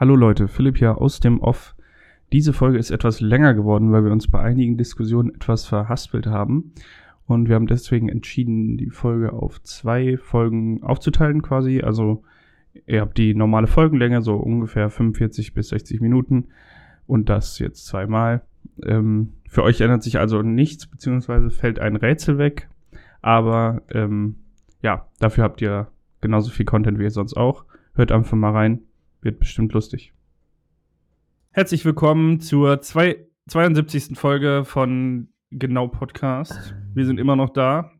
Hallo Leute, Philipp hier aus dem Off. Diese Folge ist etwas länger geworden, weil wir uns bei einigen Diskussionen etwas verhaspelt haben. Und wir haben deswegen entschieden, die Folge auf zwei Folgen aufzuteilen quasi. Also ihr habt die normale Folgenlänge, so ungefähr 45 bis 60 Minuten. Und das jetzt zweimal. Ähm, für euch ändert sich also nichts, beziehungsweise fällt ein Rätsel weg. Aber ähm, ja, dafür habt ihr genauso viel Content wie ihr sonst auch. Hört einfach mal rein. Wird bestimmt lustig. Herzlich willkommen zur zwei, 72. Folge von Genau Podcast. Wir sind immer noch da,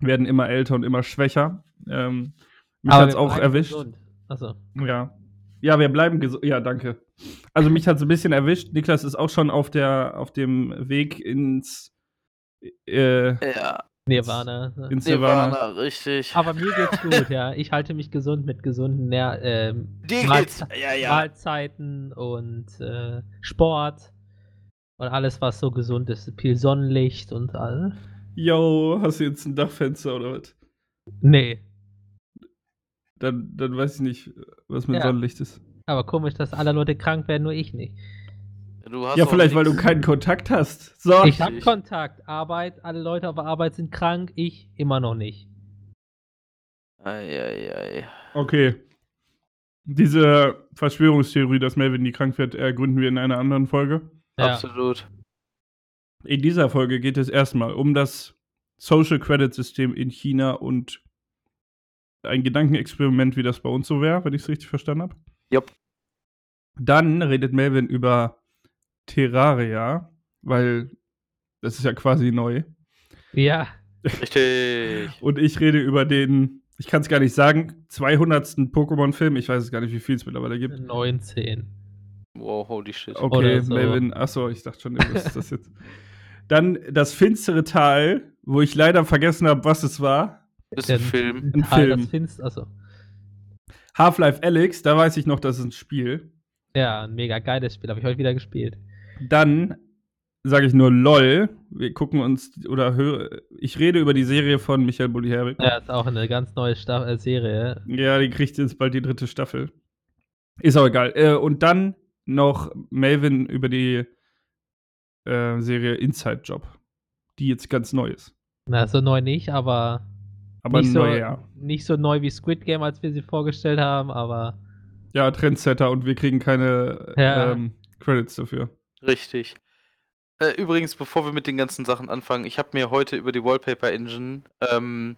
werden immer älter und immer schwächer. Ähm, mich hat's wir auch erwischt. Achso. Ja. Ja, wir bleiben gesund. Ja, danke. Also mich hat's ein bisschen erwischt. Niklas ist auch schon auf der auf dem Weg ins äh, Ja, Nirvana. ins Nirvana. Nirvana, richtig. Aber mir geht's gut, ja. Ich halte mich gesund mit gesunden Nähr ähm, Dir Mahl- geht's. Ja, ja. Mahlzeiten und äh, Sport und alles, was so gesund ist. Viel Sonnenlicht und all. Yo, hast du jetzt ein Dachfenster oder was? Nee. Dann, dann weiß ich nicht, was mit Ja. Sonnenlicht ist. Aber komisch, dass alle Leute krank werden, nur ich nicht. Du hast Ja, vielleicht, weil du keinen Kontakt hast. So. Ich habe richtig. Kontakt, Arbeit, alle Leute auf der Arbeit sind krank, ich immer noch nicht. Eieiei. Okay. Diese Verschwörungstheorie, dass Melvin nie krank wird, ergründen wir in einer anderen Folge. Ja. Absolut. In dieser Folge geht es erstmal um das Social Credit System in China und ein Gedankenexperiment, wie das bei uns so wäre, wenn ich es richtig verstanden habe. Jupp. Dann redet Melvin über Terraria, weil das ist ja quasi neu. Ja. Richtig. Und ich rede über den, ich kann es gar nicht sagen, 200. Pokémon-Film. Ich weiß es gar nicht, wie viel es mittlerweile gibt. 19. Wow, holy shit. Okay, so. Melvin, achso, ich dachte schon, was ist das jetzt? Dann das finstere Tal, wo ich leider vergessen habe, was es war. Das ist ein Film. Ein Teil, Film. Das findest, achso. Half-Life Alyx, da weiß ich noch, das ist ein Spiel. Ja, ein mega geiles Spiel, habe ich heute wieder gespielt. Dann sage ich nur LOL. Wir gucken uns oder höre. Ich rede über die Serie von Michael Bulli-Herbig. Ja, ist auch eine ganz neue Staff äh, Serie. Ja, die kriegt jetzt bald die dritte Staffel. Ist auch egal. Äh, und dann noch Melvin über die äh, Serie Inside Job, die jetzt ganz neu ist. Na, so neu nicht, aber, Aber nicht, neu, so, ja. nicht so neu wie Squid Game, als wir sie vorgestellt haben, aber Ja, Trendsetter und wir kriegen keine Ja. ähm, Credits dafür. Richtig. Äh, übrigens, bevor wir mit den ganzen Sachen anfangen, ich habe mir heute über die Wallpaper Engine ähm,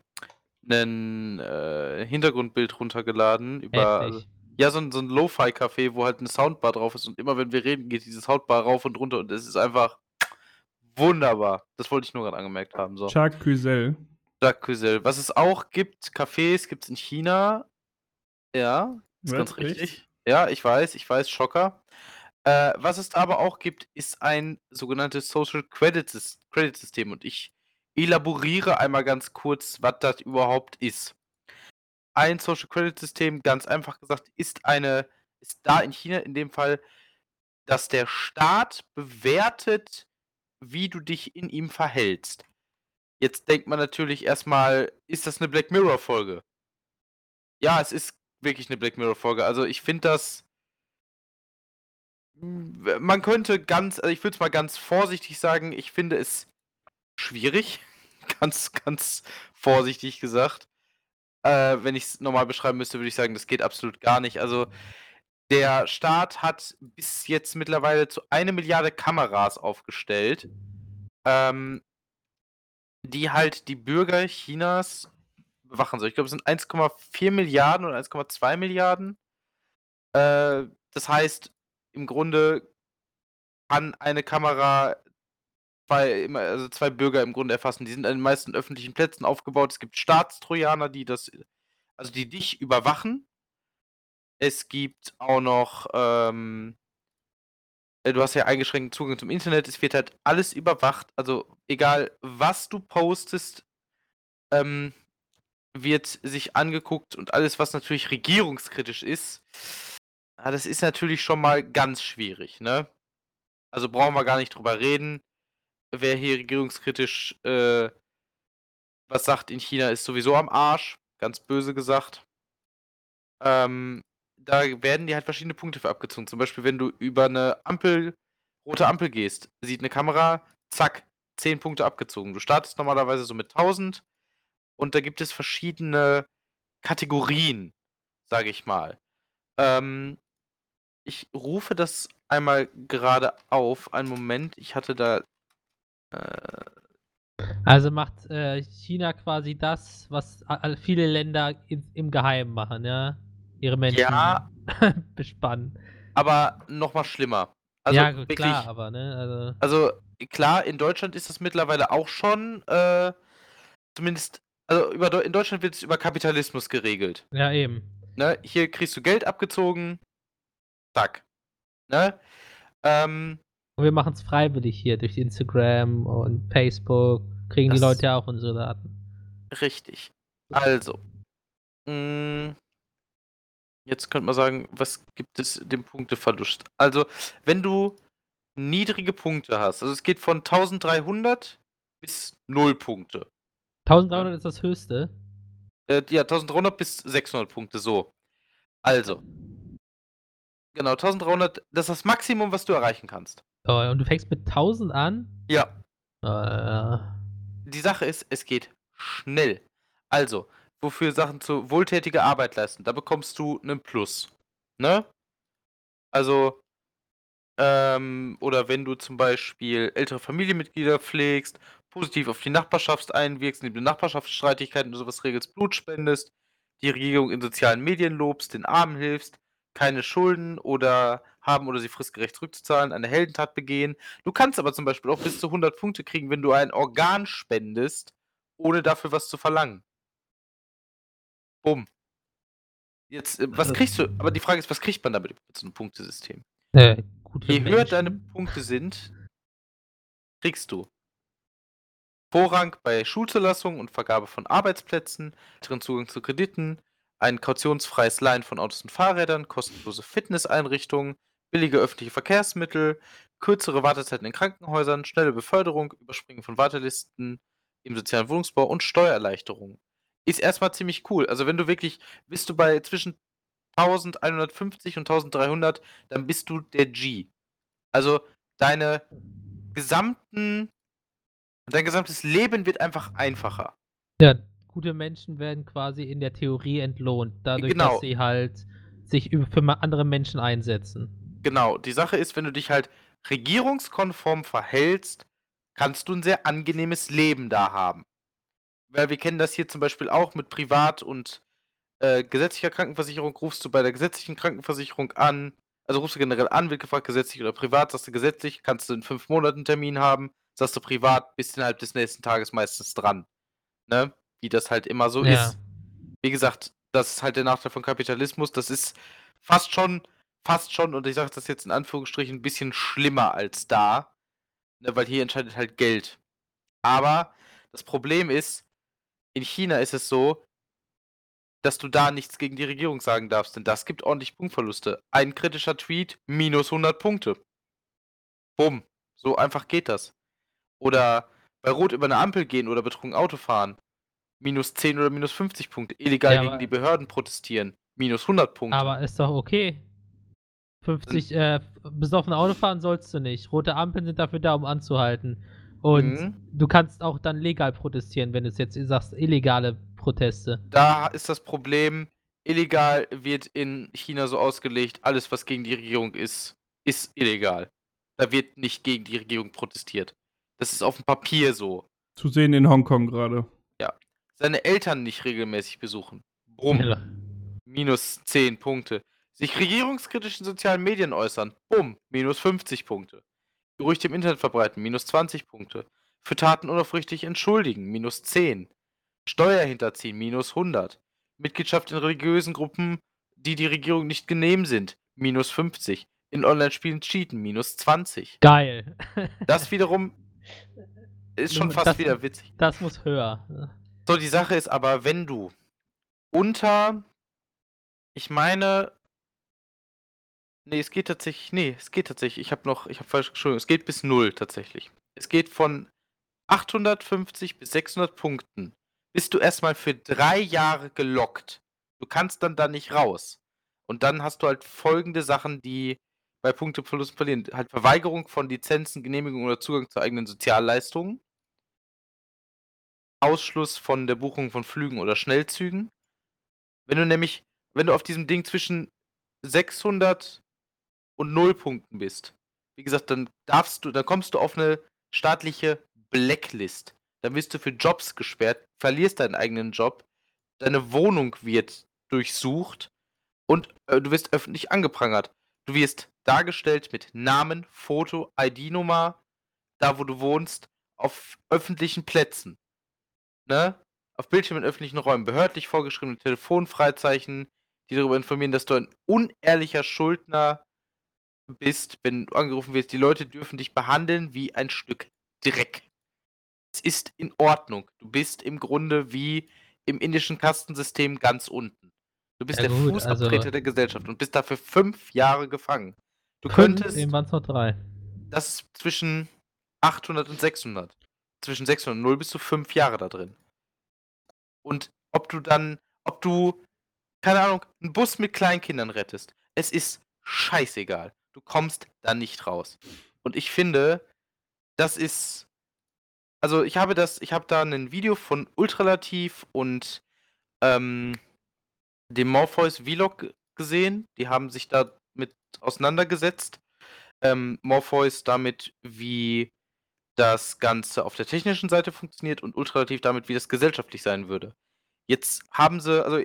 ein äh, Hintergrundbild runtergeladen. Über, heftig. ja, so ein, so ein Lo-Fi-Café, wo halt eine Soundbar drauf ist und immer wenn wir reden, geht diese Soundbar rauf und runter und es ist einfach wunderbar. Das wollte ich nur gerade angemerkt haben. So. Jacques Cluzel. Jacques Cluzel. Was es auch gibt, Cafés gibt es in China. Ja, ist Was? ganz richtig. Ja, ich weiß, ich weiß, Schocker. Äh, was es aber auch gibt, ist ein sogenanntes Social Credit, Credit System. Und ich elaboriere einmal ganz kurz, was das überhaupt ist. Ein Social Credit System, ganz einfach gesagt, ist eine, ist da in China in dem Fall, dass der Staat bewertet, wie du dich in ihm verhältst. Jetzt denkt man natürlich erstmal, ist das eine Black Mirror Folge? Ja, es ist wirklich eine Black Mirror Folge. Also ich finde das. Man könnte ganz, also ich würde es mal ganz vorsichtig sagen, ich finde es schwierig. ganz, ganz vorsichtig gesagt. Äh, wenn ich es normal beschreiben müsste, würde ich sagen, das geht absolut gar nicht. Also der Staat hat bis jetzt mittlerweile zu eine Milliarde Kameras aufgestellt. Ähm, die halt die Bürger Chinas bewachen soll. Ich glaube, es sind 1,4 Milliarden oder 1,2 Milliarden. Äh, das heißt, im Grunde kann eine Kamera zwei, also zwei Bürger im Grunde erfassen. Die sind an den meisten öffentlichen Plätzen aufgebaut. Es gibt Staatstrojaner, die das, also die dich überwachen. Es gibt auch noch, ähm, äh, du hast ja eingeschränkten Zugang zum Internet. Es wird halt alles überwacht. Also egal, was du postest, ähm, wird sich angeguckt und alles, was natürlich regierungskritisch ist, ah, das ist natürlich schon mal ganz schwierig, ne? Also brauchen wir gar nicht drüber reden. Wer hier regierungskritisch äh, was sagt in China, ist sowieso am Arsch. Ganz böse gesagt. Ähm, da werden dir halt verschiedene Punkte für abgezogen. Zum Beispiel, wenn du über eine Ampel, rote Ampel gehst, sieht eine Kamera, zack, 10 Punkte abgezogen. Du startest normalerweise so mit 1000 und da gibt es verschiedene Kategorien, sage ich mal. Ähm, ich rufe das einmal gerade auf. Einen Moment, ich hatte da. Äh, Also macht äh, China quasi das, was viele Länder in, im Geheimen machen, ja? Ihre Menschen Ja. bespannen. aber nochmal schlimmer. Also ja, wirklich, klar, aber, ne? Also, Also klar, in Deutschland ist das mittlerweile auch schon, äh, zumindest, also über, in Deutschland wird es über Kapitalismus geregelt. ja, eben. Ne? Hier kriegst du Geld abgezogen, zack. Ne? Ähm, Und wir machen es freiwillig hier durch Instagram und Facebook. Kriegen die Leute ja auch unsere Daten. richtig. Also, mh, jetzt könnte man sagen, was gibt es dem Punkteverlust? Also, wenn du niedrige Punkte hast, also es geht von 1300 bis 0 Punkte. 1300 ist das höchste. Äh, ja, 1300 bis 600 Punkte, so. Also. Genau, 1300, das ist das Maximum, was du erreichen kannst. Oh, und du fängst mit 1000 an? Ja. Äh, Die Sache ist, es geht schnell. Also, wofür Sachen zu wohltätige Arbeit leisten, da bekommst du einen Plus. Ne? Also, ähm, oder wenn du zum Beispiel ältere Familienmitglieder pflegst, positiv auf die Nachbarschaft einwirkst, indem du Nachbarschaftsstreitigkeiten und sowas regelst, Blut spendest, die Regierung in sozialen Medien lobst, den Armen hilfst, keine Schulden oder haben oder sie fristgerecht zurückzuzahlen, eine Heldentat begehen. Du kannst aber zum Beispiel auch bis zu 100 Punkte kriegen, wenn du ein Organ spendest, ohne dafür was zu verlangen. Bumm. Jetzt, äh, was kriegst du? Aber die Frage ist, was kriegt man damit mit so einem Punktesystem? äh, Je höher deine Menschen. Punkte sind, kriegst du Vorrang bei Schulzulassung und Vergabe von Arbeitsplätzen, weiteren Zugang zu Krediten, ein kautionsfreies Leihen von Autos und Fahrrädern, kostenlose Fitnesseinrichtungen, billige öffentliche Verkehrsmittel, kürzere Wartezeiten in Krankenhäusern, schnelle Beförderung, Überspringen von Wartelisten im sozialen Wohnungsbau und Steuererleichterungen. Ist erstmal ziemlich cool. Also wenn du wirklich, bist du bei zwischen 1150 und 1300, dann bist du der G. Also deine gesamten, dein gesamtes Leben wird einfach einfacher. Ja, gute Menschen werden quasi in der Theorie entlohnt, dadurch, Genau. dass sie halt sich für andere Menschen einsetzen. Genau, die Sache ist, wenn du dich halt regierungskonform verhältst, kannst du ein sehr angenehmes Leben da haben. Weil wir kennen das hier zum Beispiel auch mit Privat- und äh, gesetzlicher Krankenversicherung. Rufst du bei der gesetzlichen Krankenversicherung an, also rufst du generell an, wird gefragt, gesetzlich oder privat, sagst du gesetzlich, kannst du in fünf Monaten einen Termin haben, sagst du privat, bist innerhalb des nächsten Tages meistens dran. Ne? Wie das halt immer so Ja. ist. Wie gesagt, das ist halt der Nachteil von Kapitalismus. Das ist fast schon, fast schon, und ich sage das jetzt in Anführungsstrichen, ein bisschen schlimmer als da. Ne, weil hier entscheidet halt Geld. Aber das Problem ist, in China ist es so, dass du da nichts gegen die Regierung sagen darfst, denn das gibt ordentlich Punktverluste. Ein kritischer Tweet, minus 100 Punkte. Bumm. So einfach geht das. Oder bei Rot über eine Ampel gehen oder betrunken Auto fahren. Minus 10 oder minus 50 Punkte. Illegal Ja, gegen die Behörden protestieren. Minus 100 Punkte. Aber ist doch okay. 50, äh, besoffen Auto fahren sollst du nicht. Rote Ampeln sind dafür da, um anzuhalten. Und Mhm. du kannst auch dann legal protestieren, wenn du es jetzt sagst, illegale Proteste. da ist das Problem, illegal wird in China so ausgelegt, alles was gegen die Regierung ist, ist illegal. Da wird nicht gegen die Regierung protestiert. Das ist auf dem Papier so. Zu sehen in Hongkong gerade. Seine Eltern nicht regelmäßig besuchen. Bumm. Minus 10 Punkte. Sich regierungskritisch in sozialen Medien äußern. Bumm. Minus 50 Punkte. Gerüchte im Internet verbreiten. Minus 20 Punkte. Für Taten unaufrichtig entschuldigen. Minus 10. Steuer hinterziehen. Minus 100. Mitgliedschaft in religiösen Gruppen, die die Regierung nicht genehm sind. Minus 50. In Online-Spielen cheaten. Minus 20. Geil. Das wiederum ist schon fast Das- wieder witzig. Das muss höher. So, die Sache ist aber, wenn du unter, ich meine, nee, es geht tatsächlich, nee, es geht tatsächlich, ich habe noch, ich habe falsch geschrieben, es geht bis 0 tatsächlich. Es geht von 850 bis 600 Punkten. Bist du erstmal für drei Jahre gelockt. Du kannst dann da nicht raus. Und dann hast du halt folgende Sachen, die bei Punkteverlusten verlieren. Halt Verweigerung von Lizenzen, Genehmigung oder Zugang zu eigenen Sozialleistungen. Ausschluss von der Buchung von Flügen oder Schnellzügen. Wenn du nämlich, wenn du auf diesem Ding zwischen 600 und 0 Punkten bist, wie gesagt, dann darfst du, dann kommst du auf eine staatliche Blacklist. Dann wirst du für Jobs gesperrt, verlierst deinen eigenen Job, deine Wohnung wird durchsucht und äh, du wirst öffentlich angeprangert. Du wirst dargestellt mit Namen, Foto, ID-Nummer, da wo du wohnst, auf öffentlichen Plätzen. Ne? Auf Bildschirmen in öffentlichen Räumen, behördlich vorgeschriebene Telefonfreizeichen, die darüber informieren, dass du ein unehrlicher Schuldner bist, wenn du angerufen wirst. Die Leute dürfen dich behandeln wie ein Stück Dreck. Es ist in Ordnung. Du bist im Grunde wie im indischen Kastensystem ganz unten. Du bist Ja der gut, Fußabtreter also- der Gesellschaft und bist dafür fünf Jahre gefangen. Du könntest, Eben waren es nur drei. das ist zwischen 800 und 600. Zwischen 600 und 0 bist du fünf Jahre da drin. Und ob du dann, ob du, keine Ahnung, einen Bus mit Kleinkindern rettest, es ist scheißegal. Du kommst da nicht raus. Und ich finde, das ist, also ich habe das, ich habe da ein Video von Ultralativ und ähm, dem Morpheus Vlog gesehen. Die haben sich damit auseinandergesetzt. Ähm, Morpheus damit, wie das Ganze auf der technischen Seite funktioniert und Ultralativ damit, wie das gesellschaftlich sein würde. Jetzt haben sie, also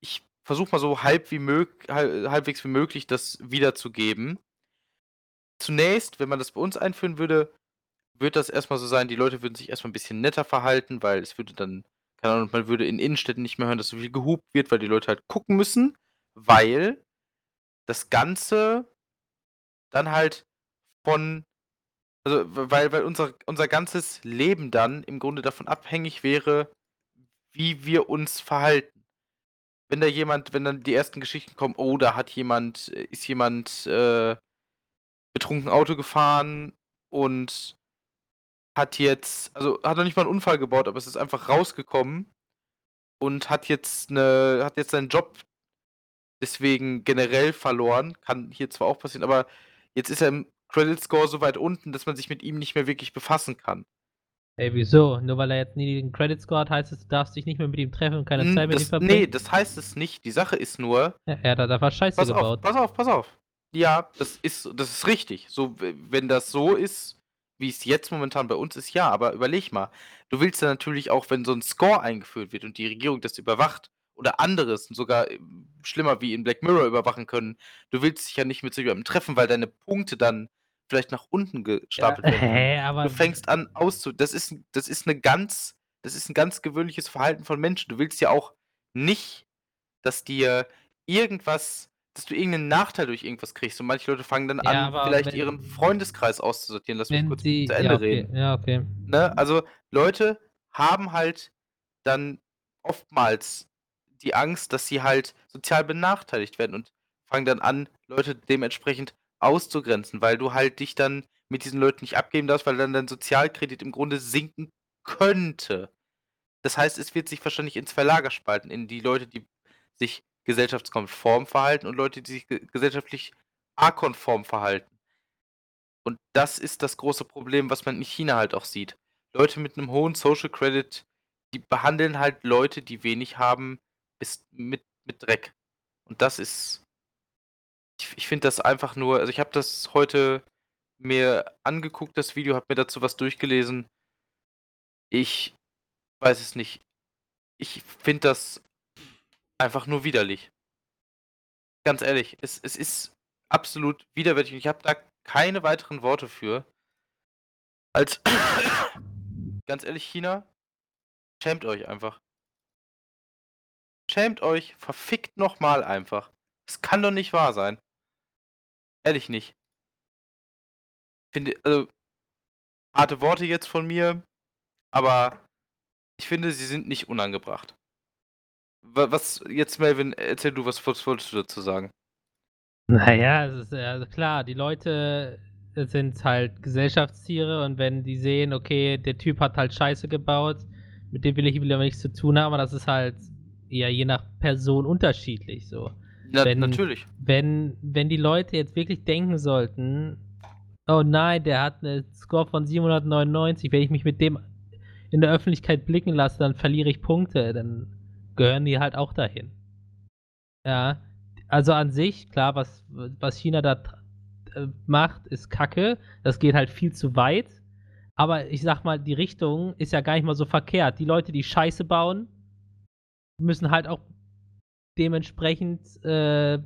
ich versuche mal so halb wie mög halb, halbwegs wie möglich das wiederzugeben. Zunächst, wenn man das bei uns einführen würde, würde das erstmal so sein, die Leute würden sich erstmal ein bisschen netter verhalten, weil es würde dann, keine Ahnung, man würde in Innenstädten nicht mehr hören, dass so viel gehupt wird, weil die Leute halt gucken müssen, weil das Ganze dann halt von, also weil, weil unser, unser ganzes Leben dann im Grunde davon abhängig wäre, wie wir uns verhalten. Wenn da jemand, wenn dann die ersten Geschichten kommen, oh, da hat jemand, ist jemand äh, betrunken Auto gefahren und hat jetzt, also hat noch nicht mal einen Unfall gebaut, aber es ist einfach rausgekommen und hat jetzt eine, hat jetzt seinen Job deswegen generell verloren. Kann hier zwar auch passieren, aber jetzt ist er im Credit Score so weit unten, dass man sich mit ihm nicht mehr wirklich befassen kann. Ey, wieso? Nur weil er jetzt nie den Credit Score hat, heißt es, du darfst dich nicht mehr mit ihm treffen und keine Hm, Zeit mit ihm verbringen? nee, das heißt es nicht. Die Sache ist nur, Ja, er hat da was Scheiße pass auf, gebaut. pass auf, pass auf. Ja, das ist, das ist richtig. So, wenn das so ist, wie es jetzt momentan bei uns ist, ja, aber überleg mal. Du willst ja natürlich auch, wenn so ein Score eingeführt wird und die Regierung das überwacht oder anderes, sogar äh, schlimmer wie in Black Mirror überwachen können, du willst dich ja nicht mit so jemandem treffen, weil deine Punkte dann vielleicht nach unten gestapelt werden. können. Hä, aber Du fängst an auszu. Das ist, das ist eine ganz, das ist ein ganz gewöhnliches Verhalten von Menschen. Du willst ja auch nicht, dass dir irgendwas, dass du irgendeinen Nachteil durch irgendwas kriegst. Und manche Leute fangen dann Ja, an, vielleicht wenn- ihren Freundeskreis auszusortieren. Lass mich kurz sie. zu Ende ja, okay, reden. ja, okay. Ne? Also Leute haben halt dann oftmals die Angst, dass sie halt sozial benachteiligt werden und fangen dann an, Leute dementsprechend auszugrenzen, weil du halt dich dann mit diesen Leuten nicht abgeben darfst, weil dann dein Sozialkredit im Grunde sinken könnte. Das heißt, es wird sich wahrscheinlich ins Verlager spalten, in die Leute, die sich gesellschaftskonform verhalten und Leute, die sich ge gesellschaftlich akonform verhalten. Und das ist das große Problem, was man in China halt auch sieht. Leute mit einem hohen Social Credit, die behandeln halt Leute, die wenig haben, bis mit, mit Dreck. Und das ist. Ich, ich finde das einfach nur. Also, ich habe das heute mir angeguckt, das Video, habe mir dazu was durchgelesen. Ich weiß es nicht. Ich finde das einfach nur widerlich. Ganz ehrlich, es, es ist absolut widerwärtig. und Ich habe da keine weiteren Worte für. Als ganz ehrlich, China, schämt euch einfach. Schämt euch, verfickt nochmal einfach. Es kann doch nicht wahr sein. Ehrlich nicht. Finde, also, harte Worte jetzt von mir, aber ich finde, sie sind nicht unangebracht. Wa- Was, jetzt Melvin, erzähl du, was was wolltest du dazu sagen? Naja, es ist also klar, die Leute sind halt Gesellschaftstiere und wenn die sehen, okay, der Typ hat halt Scheiße gebaut, mit dem will ich will aber nichts zu tun haben, aber das ist halt eher je nach Person unterschiedlich so. Na, Wenn- natürlich. Wenn, wenn die Leute jetzt wirklich denken sollten, oh nein, der hat eine Score von 799, wenn ich mich mit dem in der Öffentlichkeit blicken lasse, dann verliere ich Punkte, dann gehören die halt auch dahin. Ja, also an sich, klar, was, was China da äh, macht, ist kacke. Das geht halt viel zu weit. Aber ich sag mal, die Richtung ist ja gar nicht mal so verkehrt. Die Leute, die Scheiße bauen, müssen halt auch dementsprechend äh,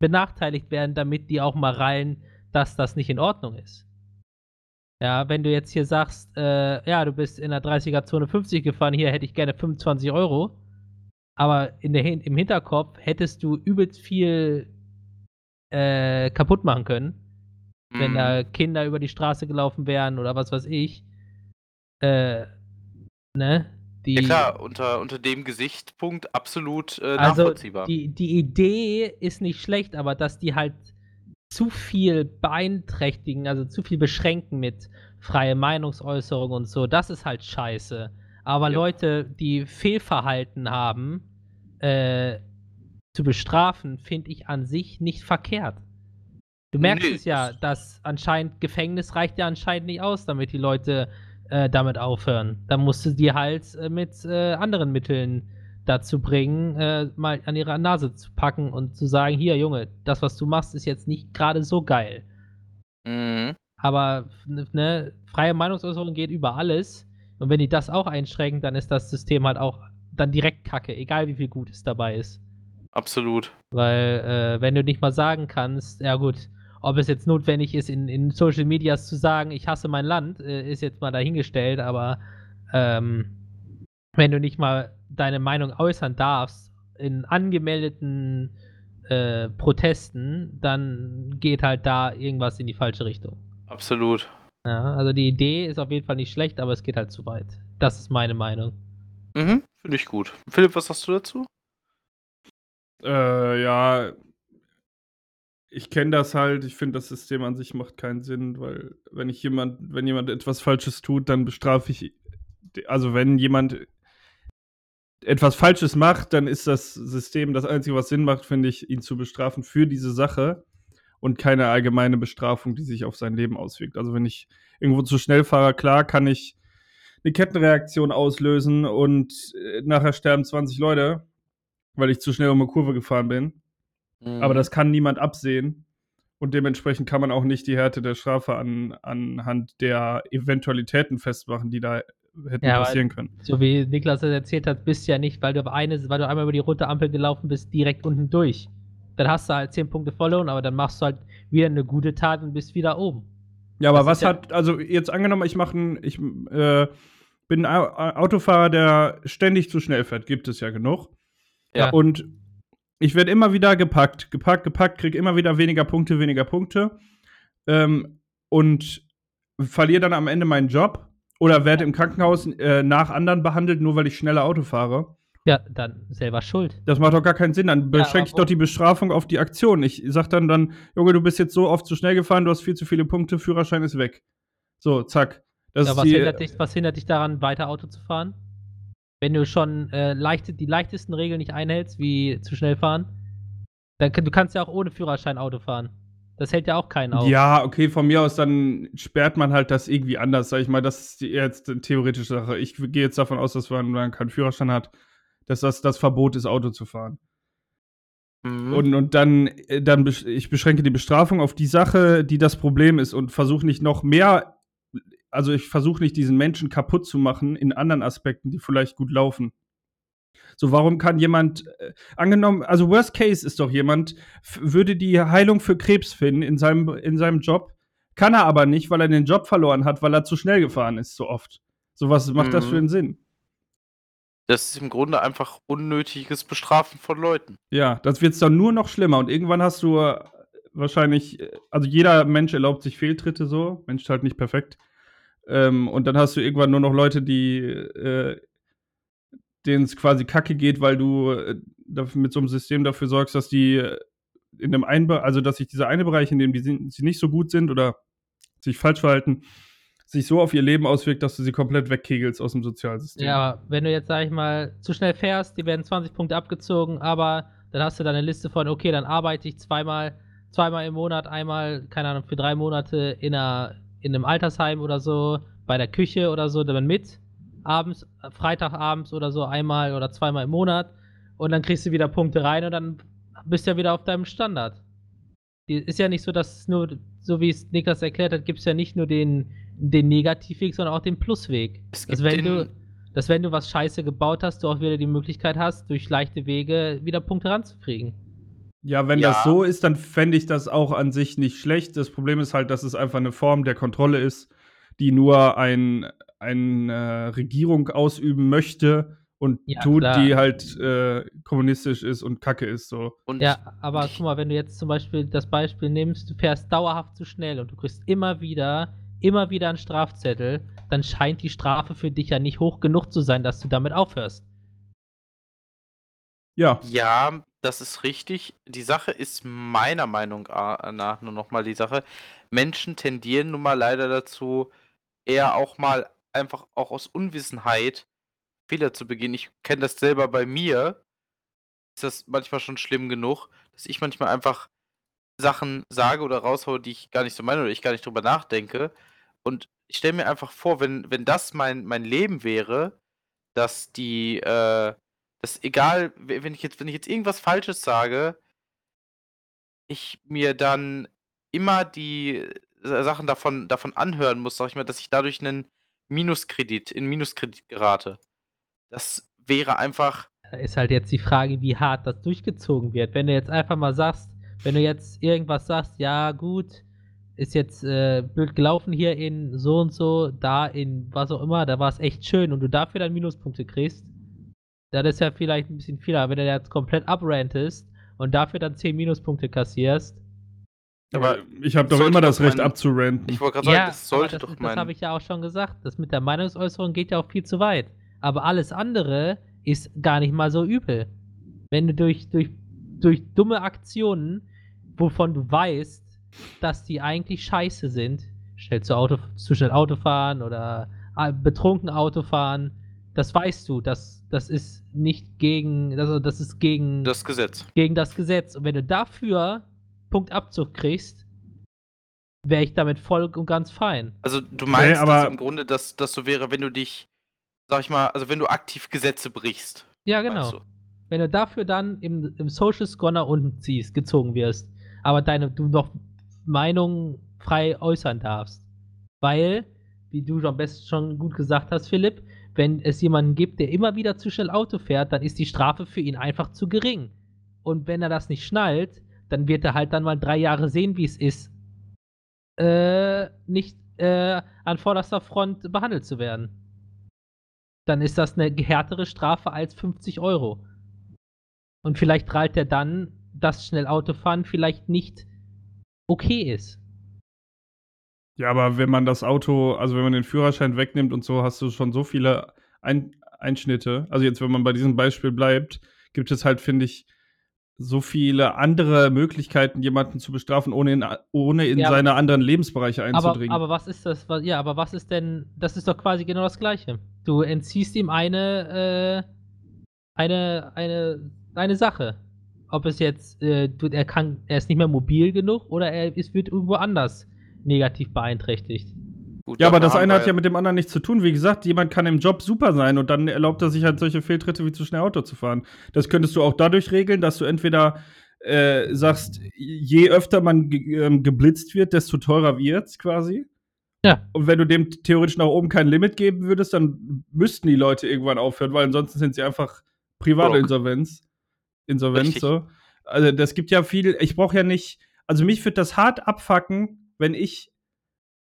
benachteiligt werden, damit die auch mal rallen, dass das nicht in Ordnung ist. Ja, wenn du jetzt hier sagst, äh, ja, du bist in der 30er-Zone 50 gefahren, hier hätte ich gerne 25 Euro, aber in der, im Hinterkopf hättest du übelst viel äh, kaputt machen können, wenn Mhm. da Kinder über die Straße gelaufen wären oder was weiß ich. Äh, ne? Die, Ja klar, unter, unter dem Gesichtspunkt absolut äh, also nachvollziehbar. die, die Idee ist nicht schlecht, aber dass die halt zu viel beeinträchtigen, also zu viel beschränken mit freie Meinungsäußerung und so, das ist halt scheiße. Aber Ja. Leute, die Fehlverhalten haben, äh, zu bestrafen, finde ich an sich nicht verkehrt. Du merkst Nee, es ja, das- dass anscheinend Gefängnis reicht ja anscheinend nicht aus, damit die Leute äh, damit aufhören. Da musst du die halt äh, mit äh, anderen Mitteln dazu bringen, äh, mal an ihre Nase zu packen und zu sagen, hier Junge, das, was du machst, ist jetzt nicht gerade so geil. Mhm. Aber ne, freie Meinungsäußerung geht über alles. Und wenn die das auch einschränken, dann ist das System halt auch dann direkt kacke, egal wie viel Gutes dabei ist. Absolut. Weil, äh, wenn du nicht mal sagen kannst, ja gut, ob es jetzt notwendig ist, in, in Social Medias zu sagen, ich hasse mein Land, äh, ist jetzt mal dahingestellt, aber ähm, wenn du nicht mal deine Meinung äußern darfst in angemeldeten äh, Protesten, dann geht halt da irgendwas in die falsche Richtung. Absolut. Ja, also die Idee ist auf jeden Fall nicht schlecht, aber es geht halt zu weit. Das ist meine Meinung. Mhm. Finde ich gut. Philipp, was sagst du dazu? Äh, ja, ich kenne das halt. Ich finde, das System an sich macht keinen Sinn, weil wenn ich jemand, wenn jemand etwas Falsches tut, dann bestrafe ich. Also wenn jemand etwas Falsches macht, dann ist das System das Einzige, was Sinn macht, finde ich, ihn zu bestrafen für diese Sache und keine allgemeine Bestrafung, die sich auf sein Leben auswirkt. Also wenn ich irgendwo zu schnell fahre, klar kann ich eine Kettenreaktion auslösen und äh, nachher sterben 20 Leute, weil ich zu schnell um eine Kurve gefahren bin. Mhm. Aber das kann niemand absehen. Und dementsprechend kann man auch nicht die Härte der Strafe an, anhand der Eventualitäten festmachen, die da hätten Ja, passieren können. So wie Niklas das erzählt hat, bist du ja nicht, weil du, auf eine, weil du einmal über die rote Ampel gelaufen bist, direkt unten durch. Dann hast du halt 10 Punkte verloren, aber dann machst du halt wieder eine gute Tat und bist wieder oben. Ja, aber Das was hat, also jetzt angenommen, ich mache ein, ich äh, bin ein Au- Autofahrer, der ständig zu schnell fährt, gibt es ja genug. Ja. Und ich werde immer wieder gepackt, gepackt, gepackt, kriege immer wieder weniger Punkte, weniger Punkte. Ähm, und verliere dann am Ende meinen Job oder werde im Krankenhaus äh, nach anderen behandelt, nur weil ich schneller Auto fahre. Ja, dann selber schuld. Das macht doch gar keinen Sinn. Dann beschränke ich aber wo- doch die Bestrafung auf die Aktion. Ich sag dann dann, Junge, du bist jetzt so oft zu schnell gefahren, du hast viel zu viele Punkte, Führerschein ist weg. So, zack. Das Ja, ist was, die, hindert dich, was hindert dich daran, weiter Auto zu fahren? Wenn du schon äh, leichte, die leichtesten Regeln nicht einhältst, wie zu schnell fahren, dann du kannst ja auch ohne Führerschein Auto fahren. Das hält ja auch keinen auf. Ja, okay, von mir aus dann sperrt man halt das irgendwie anders, sag ich mal. Das ist die- jetzt eine theoretische Sache. Ich gehe jetzt davon aus, dass man, wenn man keinen Führerschein hat, dass das das Verbot ist, Auto zu fahren. Mhm. Und, und dann, äh, dann ich beschränke die Bestrafung auf die Sache, die das Problem ist und versuche nicht noch mehr, also ich versuche nicht diesen Menschen kaputt zu machen in anderen Aspekten, die vielleicht gut laufen. So, warum kann jemand, äh, angenommen, also Worst Case ist doch jemand, würde die Heilung für Krebs finden in seinem, in seinem Job, kann er aber nicht, weil er den Job verloren hat, weil er zu schnell gefahren ist, so oft. So, was macht das Mhm. für einen Sinn? das ist im Grunde einfach unnötiges Bestrafen von Leuten. Ja, das wird dann nur noch schlimmer und irgendwann hast du äh, wahrscheinlich, äh, also jeder Mensch erlaubt sich Fehltritte so, Mensch ist halt nicht perfekt. Ähm, und dann hast du irgendwann nur noch Leute, die äh, denen es quasi kacke geht, weil du äh, mit so einem System dafür sorgst, dass die äh, in dem einen, also dass sich dieser eine Bereich, in dem die sie nicht so gut sind oder sich falsch verhalten, sich so auf ihr Leben auswirkt, dass du sie komplett wegkegelst aus dem Sozialsystem. Ja, wenn du jetzt, sag ich mal, zu schnell fährst, die werden 20 Punkte abgezogen, aber dann hast du da eine Liste von, okay, dann arbeite ich zweimal, zweimal im Monat, einmal, keine Ahnung, für drei Monate in, einer, in einem Altersheim oder so, bei der Küche oder so, dann mit, abends, Freitagabends oder so, einmal oder zweimal im Monat und dann kriegst du wieder Punkte rein und dann bist du ja wieder auf deinem Standard. Ist ja nicht so, dass es nur, so wie es Niklas erklärt hat, gibt es ja nicht nur den, den Negativweg, sondern auch den Plusweg. Dass wenn, du, dass wenn du was scheiße gebaut hast, du auch wieder die Möglichkeit hast, durch leichte Wege wieder Punkte ranzukriegen. Ja, wenn Ja. das so ist, dann fände ich das auch an sich nicht schlecht. Das Problem ist halt, dass es einfach eine Form der Kontrolle ist, die nur ein, eine Regierung ausüben möchte und Ja, tut, klar. die halt äh, kommunistisch ist und kacke ist so. und Ja, aber guck mal, wenn du jetzt zum Beispiel das Beispiel nimmst, du fährst dauerhaft zu schnell und du kriegst immer wieder, immer wieder einen Strafzettel, dann scheint die Strafe für dich ja nicht hoch genug zu sein, dass du damit aufhörst. Ja, Ja, das ist richtig. Die Sache ist meiner Meinung nach nur nochmal die Sache. Menschen tendieren nun mal leider dazu, eher auch mal einfach auch aus Unwissenheit Fehler zu begehen. Ich kenne das selber bei mir. Ist das manchmal schon schlimm genug, dass ich manchmal einfach Sachen sage oder raushaue, die ich gar nicht so meine oder ich gar nicht drüber nachdenke. Und ich stelle mir einfach vor, wenn, wenn das mein, mein Leben wäre, dass die, äh, dass egal, we- wenn ich jetzt, wenn ich jetzt irgendwas Falsches sage, ich mir dann immer die äh, Sachen davon, davon anhören muss, sag ich mal, dass ich dadurch einen Minuskredit, in Minuskredit gerate. Das wäre einfach, ist halt jetzt die Frage, wie hart das durchgezogen wird. Wenn du jetzt einfach mal sagst, wenn du jetzt irgendwas sagst, ja gut, ist jetzt äh, blöd gelaufen hier in so und so, da in was auch immer, da war es echt schön und du dafür dann Minuspunkte kriegst, dann ist ja vielleicht ein bisschen viel, aber wenn du jetzt komplett abrantest und dafür dann 10 Minuspunkte kassierst, aber ich habe doch immer das Recht mein- abzuranten. ich wollte gerade sagen, ja, das sollte das, doch das mein. habe ich ja auch schon gesagt. Das mit der Meinungsäußerung geht ja auch viel zu weit. Aber alles andere ist gar nicht mal so übel. Wenn du durch, durch, durch dumme Aktionen, wovon du weißt, dass die eigentlich scheiße sind, schnell zu, Auto, zu schnell Auto fahren oder äh, betrunken Auto fahren, das weißt du, das, das ist nicht gegen, also das ist gegen das Gesetz. gegen das Gesetz. Und wenn du dafür Punktabzug kriegst, wäre ich damit voll und ganz fein. Also du meinst aber- dass im Grunde, dass das so wäre, wenn du dich, sag ich mal, also wenn du aktiv Gesetze brichst. Ja, genau. du? Wenn du dafür dann im, im Social Score nach unten ziehst, gezogen wirst, aber deine, du noch Meinung frei äußern darfst. Weil, wie du am besten schon gut gesagt hast, Philipp, wenn es jemanden gibt, der immer wieder zu schnell Auto fährt, dann ist die Strafe für ihn einfach zu gering. Und wenn er das nicht schnallt, dann wird er halt dann mal drei Jahre sehen, wie es ist, äh, nicht äh, an vorderster Front behandelt zu werden. Dann ist das eine härtere Strafe als 50 Euro. Und vielleicht prallt er dann, dass schnell Autofahren vielleicht nicht okay ist. Ja, aber wenn man das Auto, also wenn man den Führerschein wegnimmt und so, hast du schon so viele Ein Einschnitte. Also jetzt, wenn man bei diesem Beispiel bleibt, gibt es halt, finde ich, so viele andere Möglichkeiten, jemanden zu bestrafen, ohne in, ohne in Ja, seine anderen Lebensbereiche Aber, einzudringen. aber was ist das? Was, ja, aber was ist denn? Das ist doch quasi genau das Gleiche. Du entziehst ihm eine, äh, eine, eine, eine Sache. Ob es jetzt, äh, du, er kann, er ist nicht mehr mobil genug oder er ist, wird irgendwo anders negativ beeinträchtigt. Gut, ja, aber das eine hat ja mit dem anderen nichts zu tun. Wie gesagt, jemand kann im Job super sein und dann erlaubt er sich halt solche Fehltritte wie zu schnell Auto zu fahren. Das könntest du auch dadurch regeln, dass du entweder äh, sagst, je öfter man ge ähm, geblitzt wird, desto teurer wird's quasi. Ja. Und wenn du dem theoretisch nach oben kein Limit geben würdest, dann müssten die Leute irgendwann aufhören, weil ansonsten sind sie einfach private. Insolvenz. Insolvenz so. Also das gibt ja viel, ich brauche ja nicht, also mich wird das hart abfacken, wenn ich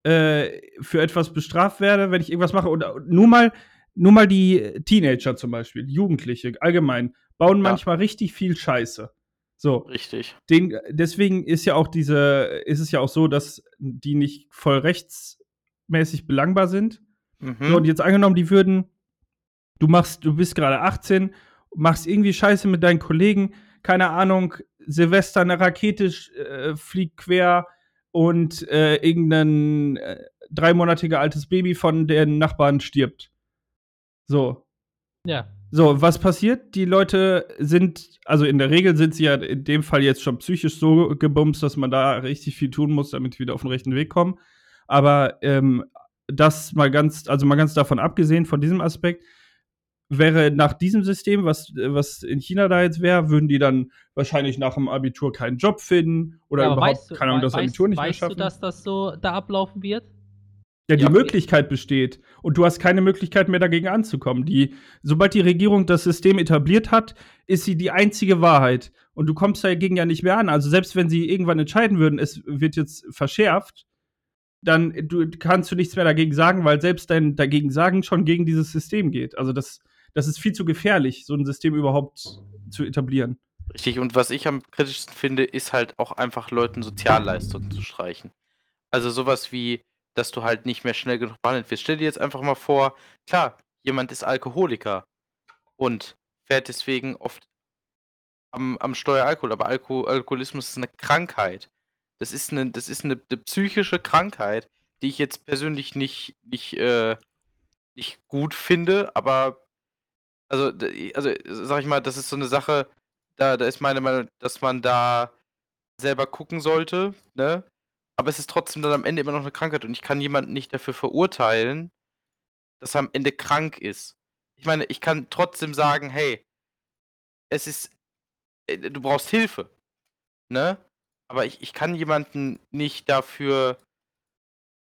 äh, für etwas bestraft werde, wenn ich irgendwas mache. Und nur mal, nur mal die Teenager zum Beispiel, Jugendliche allgemein, bauen Ja. manchmal richtig viel Scheiße. So, Richtig. den, deswegen ist ja auch diese, ist es ja auch so, dass die nicht voll rechtsmäßig belangbar sind. Mhm. So, und jetzt angenommen, die würden, du machst, du bist gerade 18, machst irgendwie Scheiße mit deinen Kollegen, keine Ahnung, Silvester eine Rakete äh, fliegt quer und äh, irgendein äh, dreimonatiger altes Baby von den Nachbarn stirbt. So. Ja. So, was passiert? Die Leute sind, also in der Regel sind sie ja in dem Fall jetzt schon psychisch so gebumst, dass man da richtig viel tun muss, damit sie wieder auf den rechten Weg kommen. Aber ähm, das mal ganz, also mal ganz davon abgesehen, von diesem Aspekt, wäre nach diesem System, was, was in China da jetzt wäre, würden die dann wahrscheinlich nach dem Abitur keinen Job finden oder Ja, überhaupt, weißt du, keine Ahnung, das weißt, Abitur nicht mehr weißt schaffen. du, dass das so da ablaufen wird? Ja, die Ja. Möglichkeit besteht. Und du hast keine Möglichkeit mehr dagegen anzukommen. Die, sobald die Regierung das System etabliert hat, ist sie die einzige Wahrheit. Und du kommst dagegen ja nicht mehr an. Also selbst wenn sie irgendwann entscheiden würden, es wird jetzt verschärft, dann du, kannst du nichts mehr dagegen sagen, weil selbst dein dagegen sagen schon gegen dieses System geht. Also das, das ist viel zu gefährlich, so ein System überhaupt zu etablieren. Richtig, und was ich am kritischsten finde, ist halt auch einfach Leuten Sozialleistungen zu streichen. Also sowas wie, dass du halt nicht mehr schnell genug behandelt wirst. Stell dir jetzt einfach mal vor, klar, jemand ist Alkoholiker und fährt deswegen oft am, am Steuer Alkohol, aber Alko Alkoholismus ist eine Krankheit. Das ist eine, das ist eine, eine psychische Krankheit, die ich jetzt persönlich nicht, nicht, äh, nicht gut finde, aber also, also sag ich mal, das ist so eine Sache, da, da ist meine Meinung, dass man da selber gucken sollte, ne? Aber es ist trotzdem dann am Ende immer noch eine Krankheit und ich kann jemanden nicht dafür verurteilen, dass er am Ende krank ist. Ich meine, ich kann trotzdem sagen, hey, es ist, äh, du brauchst Hilfe, ne? Aber ich, ich kann jemanden nicht dafür,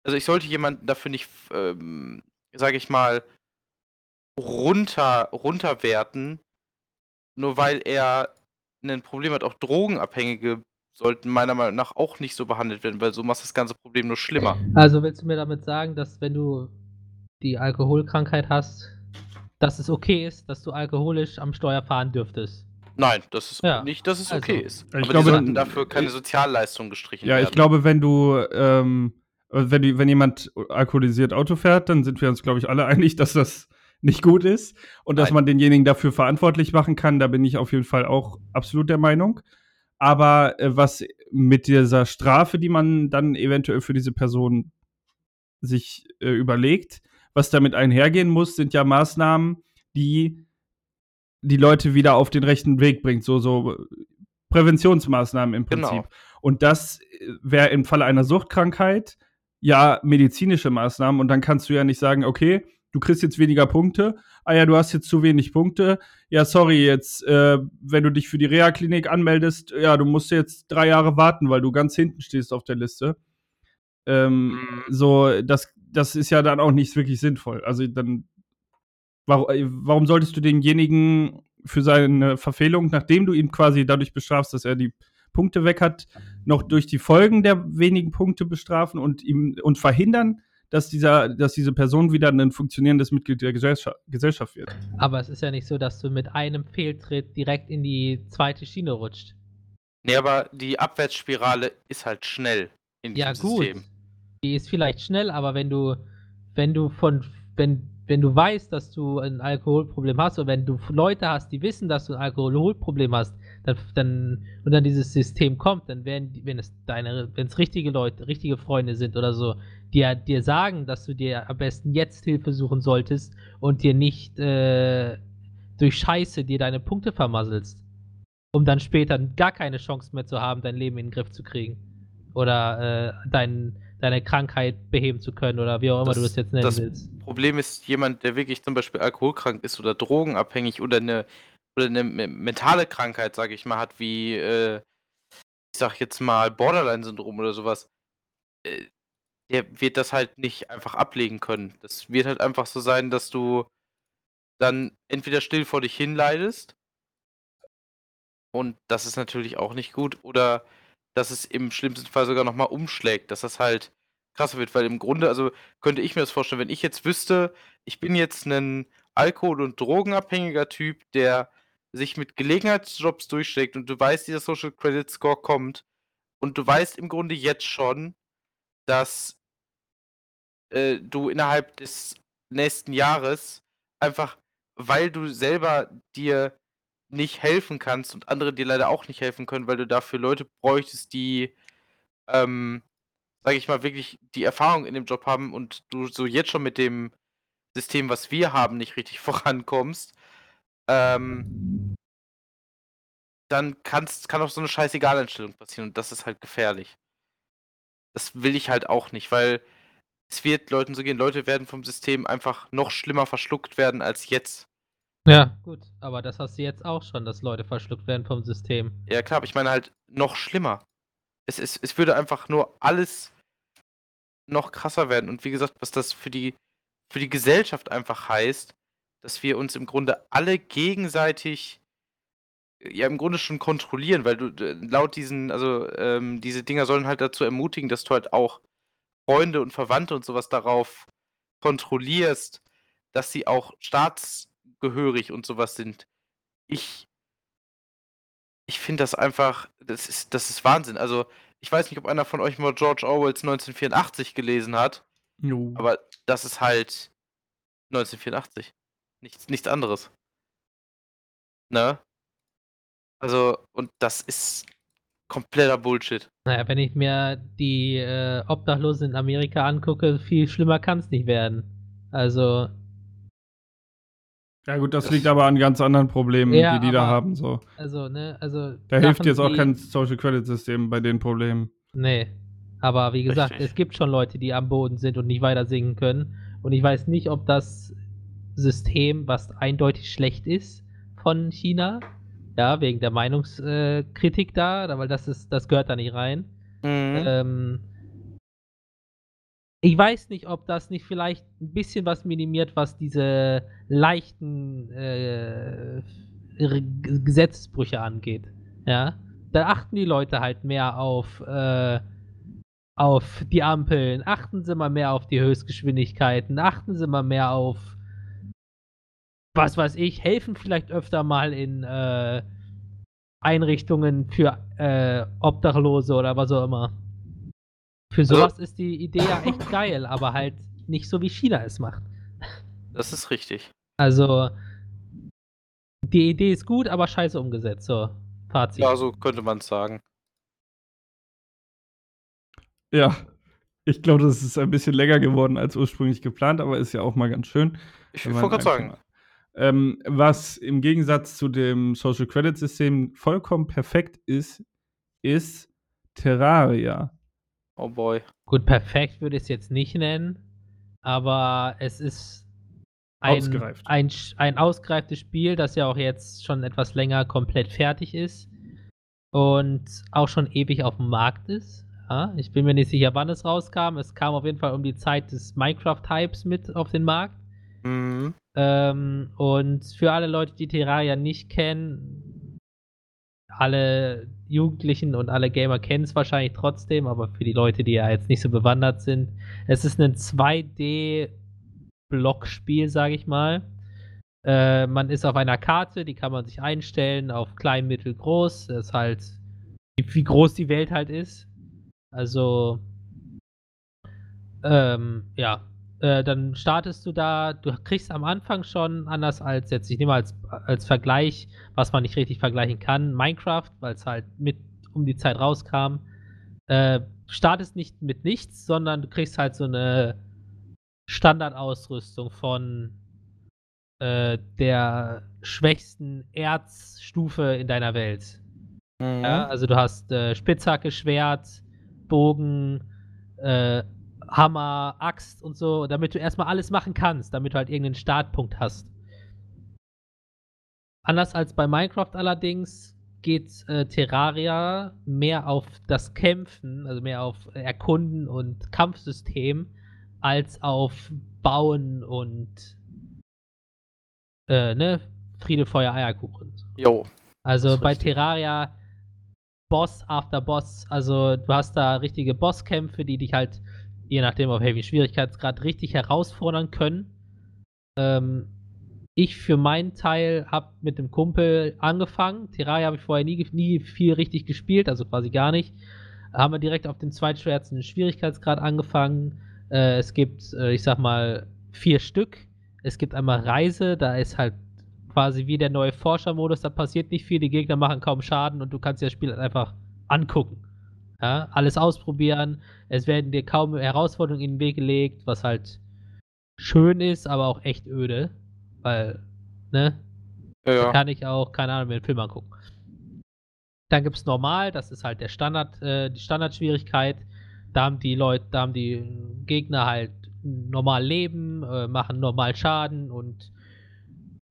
also ich sollte jemanden dafür nicht, ähm, sage ich mal, runter, runterwerten, nur weil er ein Problem hat. Auch Drogenabhängige sollten meiner Meinung nach auch nicht so behandelt werden, weil so machst du das ganze Problem nur schlimmer. Also willst du mir damit sagen, dass wenn du die Alkoholkrankheit hast, dass es okay ist, dass du alkoholisch am Steuer fahren dürftest? Nein, das ist Ja, nicht, dass es also. okay ist. Ich Aber glaube, die sollten dafür keine Sozialleistung gestrichen Ja, werden. ich glaube, wenn du, ähm, wenn, wenn jemand alkoholisiert Auto fährt, dann sind wir uns, glaube ich, alle einig, dass das nicht gut ist und dass Nein. man denjenigen dafür verantwortlich machen kann. Da bin ich auf jeden Fall auch absolut der Meinung. Aber äh, was mit dieser Strafe, die man dann eventuell für diese Person sich äh, überlegt, was damit einhergehen muss, sind ja Maßnahmen, die die Leute wieder auf den rechten Weg bringt. So, so Präventionsmaßnahmen im Prinzip. Genau. Und das wäre im Falle einer Suchtkrankheit ja medizinische Maßnahmen. Und dann kannst du ja nicht sagen, okay, du kriegst jetzt weniger Punkte. Ah ja, du hast jetzt zu wenig Punkte. Ja, sorry, jetzt, äh, wenn du dich für die Reha-Klinik anmeldest, ja, du musst jetzt drei Jahre warten, weil du ganz hinten stehst auf der Liste. Ähm, Mhm. So, das, das ist ja dann auch nicht wirklich sinnvoll. Also dann, warum, warum solltest du denjenigen für seine Verfehlung, nachdem du ihn quasi dadurch bestrafst, dass er die Punkte weg hat, noch durch die Folgen der wenigen Punkte bestrafen und ihm und verhindern, dass dieser, dass diese Person wieder ein funktionierendes Mitglied der Gesellschaft, Gesellschaft wird. Aber es ist ja nicht so, dass du mit einem Fehltritt direkt in die zweite Schiene rutscht. Nee, aber die Abwärtsspirale ist halt schnell in Ja, diesem gut. System. Die ist vielleicht schnell, aber wenn du, wenn du von, wenn, wenn du weißt, dass du ein Alkoholproblem hast oder wenn du Leute hast, die wissen, dass du ein Alkoholproblem hast, dann, dann und dann dieses System kommt, dann werden, die- wenn es deine, wenn es richtige Leute, richtige Freunde sind oder so, die ja dir sagen, dass du dir am besten jetzt Hilfe suchen solltest und dir nicht äh, durch Scheiße dir deine Punkte vermasselst, um dann später gar keine Chance mehr zu haben, dein Leben in den Griff zu kriegen oder äh, dein, deine Krankheit beheben zu können oder wie auch immer Das- du das jetzt nennen das- willst. Problem ist, jemand, der wirklich zum Beispiel alkoholkrank ist oder drogenabhängig oder eine, oder eine me- mentale Krankheit, sage ich mal, hat, wie, äh, ich sag jetzt mal, Borderline-Syndrom oder sowas, äh, der wird das halt nicht einfach ablegen können. Das wird halt einfach so sein, dass du dann entweder still vor dich hinleidest und das ist natürlich auch nicht gut, oder dass es im schlimmsten Fall sogar nochmal umschlägt, dass das halt krasser wird, weil im Grunde, also könnte ich mir das vorstellen, wenn ich jetzt wüsste, ich bin jetzt ein Alkohol- und Drogenabhängiger Typ, der sich mit Gelegenheitsjobs durchschlägt und du weißt, dieser Social Credit Score kommt und du weißt im Grunde jetzt schon, dass äh, du innerhalb des nächsten Jahres einfach, weil du selber dir nicht helfen kannst und andere dir leider auch nicht helfen können, weil du dafür Leute bräuchtest, die, ähm, sage ich mal, wirklich die Erfahrung in dem Job haben und du so jetzt schon mit dem System, was wir haben, nicht richtig vorankommst, ähm, dann kann auch so eine Scheißegal-Einstellung passieren und das ist halt gefährlich. Das will ich halt auch nicht, weil es wird Leuten so gehen, Leute werden vom System einfach noch schlimmer verschluckt werden als jetzt. Ja, gut, aber das hast du jetzt auch schon, dass Leute verschluckt werden vom System. Ja klar, aber ich meine halt noch schlimmer. Es, es, es würde einfach nur alles noch krasser werden. Und wie gesagt, was das für die, für die Gesellschaft einfach heißt, dass wir uns im Grunde alle gegenseitig ja im Grunde schon kontrollieren, weil du laut diesen, also ähm, diese Dinger sollen halt dazu ermutigen, dass du halt auch Freunde und Verwandte und sowas darauf kontrollierst, dass sie auch staatsgehörig und sowas sind. Ich, ich finde das einfach, das ist, das ist Wahnsinn. Also, ich weiß nicht, ob einer von euch mal George Orwells 1984 gelesen hat, Jo. aber das ist halt 1984. Nichts, nichts anderes. Ne? Also, und das ist kompletter Bullshit. Naja, wenn ich mir die äh, Obdachlosen in Amerika angucke, viel schlimmer kann es nicht werden. Also, ja gut, das liegt aber an ganz anderen Problemen, Ja, die die da aber- haben. So. also, ne, also. Da hilft jetzt auch kein Social Credit System bei den Problemen. Nee. Aber wie gesagt, Richtig. es gibt schon Leute, die am Boden sind und nicht weiter singen können. Und ich weiß nicht, ob das System, was eindeutig schlecht ist von China, ja, wegen der Meinungskritik da, da- weil das ist, das gehört da nicht rein. Mhm. Ähm, ich weiß nicht, ob das nicht vielleicht ein bisschen was minimiert, was diese leichten äh, Gesetzesbrüche angeht. Ja, da achten die Leute halt mehr auf äh, auf die Ampeln. Achten Sie mal mehr auf die Höchstgeschwindigkeiten. Achten Sie mal mehr auf was weiß ich. Helfen vielleicht öfter mal in äh, Einrichtungen für äh, Obdachlose oder was auch immer. Für Also- sowas ist die Idee ja echt geil, aber halt nicht so wie China es macht. Das ist richtig. Also die Idee ist gut, aber scheiße umgesetzt. So, Fazit. Ja, so könnte man es sagen. Ja, ich glaube, das ist ein bisschen länger geworden als ursprünglich geplant, aber ist ja auch mal ganz schön. Ich wollte gerade sagen. Ähm, was im Gegensatz zu dem Social Credit System vollkommen perfekt ist, ist Terraria. Oh boy. Gut, perfekt würde ich es jetzt nicht nennen, aber es ist ein, Ausgereift. Ein, ein ausgereiftes Spiel, das ja auch jetzt schon etwas länger komplett fertig ist und auch schon ewig auf dem Markt ist. Ja, ich bin mir nicht sicher, wann es rauskam. Es kam auf jeden Fall um die Zeit des Minecraft-Hypes mit auf den Markt. Mhm. Ähm, und für alle Leute, die Terraria nicht kennen, alle Jugendlichen und alle Gamer kennen es wahrscheinlich trotzdem, aber für die Leute, die ja jetzt nicht so bewandert sind, es ist ein 2D-Blockspiel, sage ich mal. Äh, man ist auf einer Karte, die kann man sich einstellen auf klein, mittel, groß. Das ist halt, wie, groß die Welt halt ist. Also, ähm, ja, äh, dann startest du da, du kriegst am Anfang schon, anders als jetzt, ich nehme als, als Vergleich, was man nicht richtig vergleichen kann, Minecraft, weil es halt mit um die Zeit rauskam, äh, startest nicht mit nichts, sondern du kriegst halt so eine Standardausrüstung von äh, der schwächsten Erzstufe in deiner Welt. Mhm. Ja, also du hast äh, Spitzhacke, Schwert, Bogen, äh, Hammer, Axt und so, damit du erstmal alles machen kannst, damit du halt irgendeinen Startpunkt hast. Anders als bei Minecraft allerdings geht äh, Terraria mehr auf das Kämpfen, also mehr auf Erkunden und Kampfsystem, als auf Bauen und äh, ne, Friede, Feuer, Eierkuchen. Jo. Also bei richtig. Terraria Boss after Boss, also du hast da richtige Bosskämpfe, die dich halt, je nachdem auf welchem Schwierigkeitsgrad, richtig herausfordern können. Ähm, ich für meinen Teil habe mit dem Kumpel angefangen. Terraria habe ich vorher nie, nie viel richtig gespielt, also quasi gar nicht. Haben wir direkt auf dem zweitschwersten Schwierigkeitsgrad angefangen. Äh, es gibt, äh, ich sag mal, vier Stück. Es gibt einmal Reise, da ist halt quasi wie der neue Forschermodus, da passiert nicht viel, die Gegner machen kaum Schaden und du kannst dir das Spiel halt einfach angucken. Ja, alles ausprobieren, es werden dir kaum Herausforderungen in den Weg gelegt, was halt schön ist, aber auch echt öde, weil, ne, Ja. kann ich auch, keine Ahnung, mir einen Film angucken. Dann gibt es normal, das ist halt der Standard, äh, die Standardschwierigkeit. Da haben die Leute, da haben die Gegner halt normal Leben, äh, machen normal Schaden und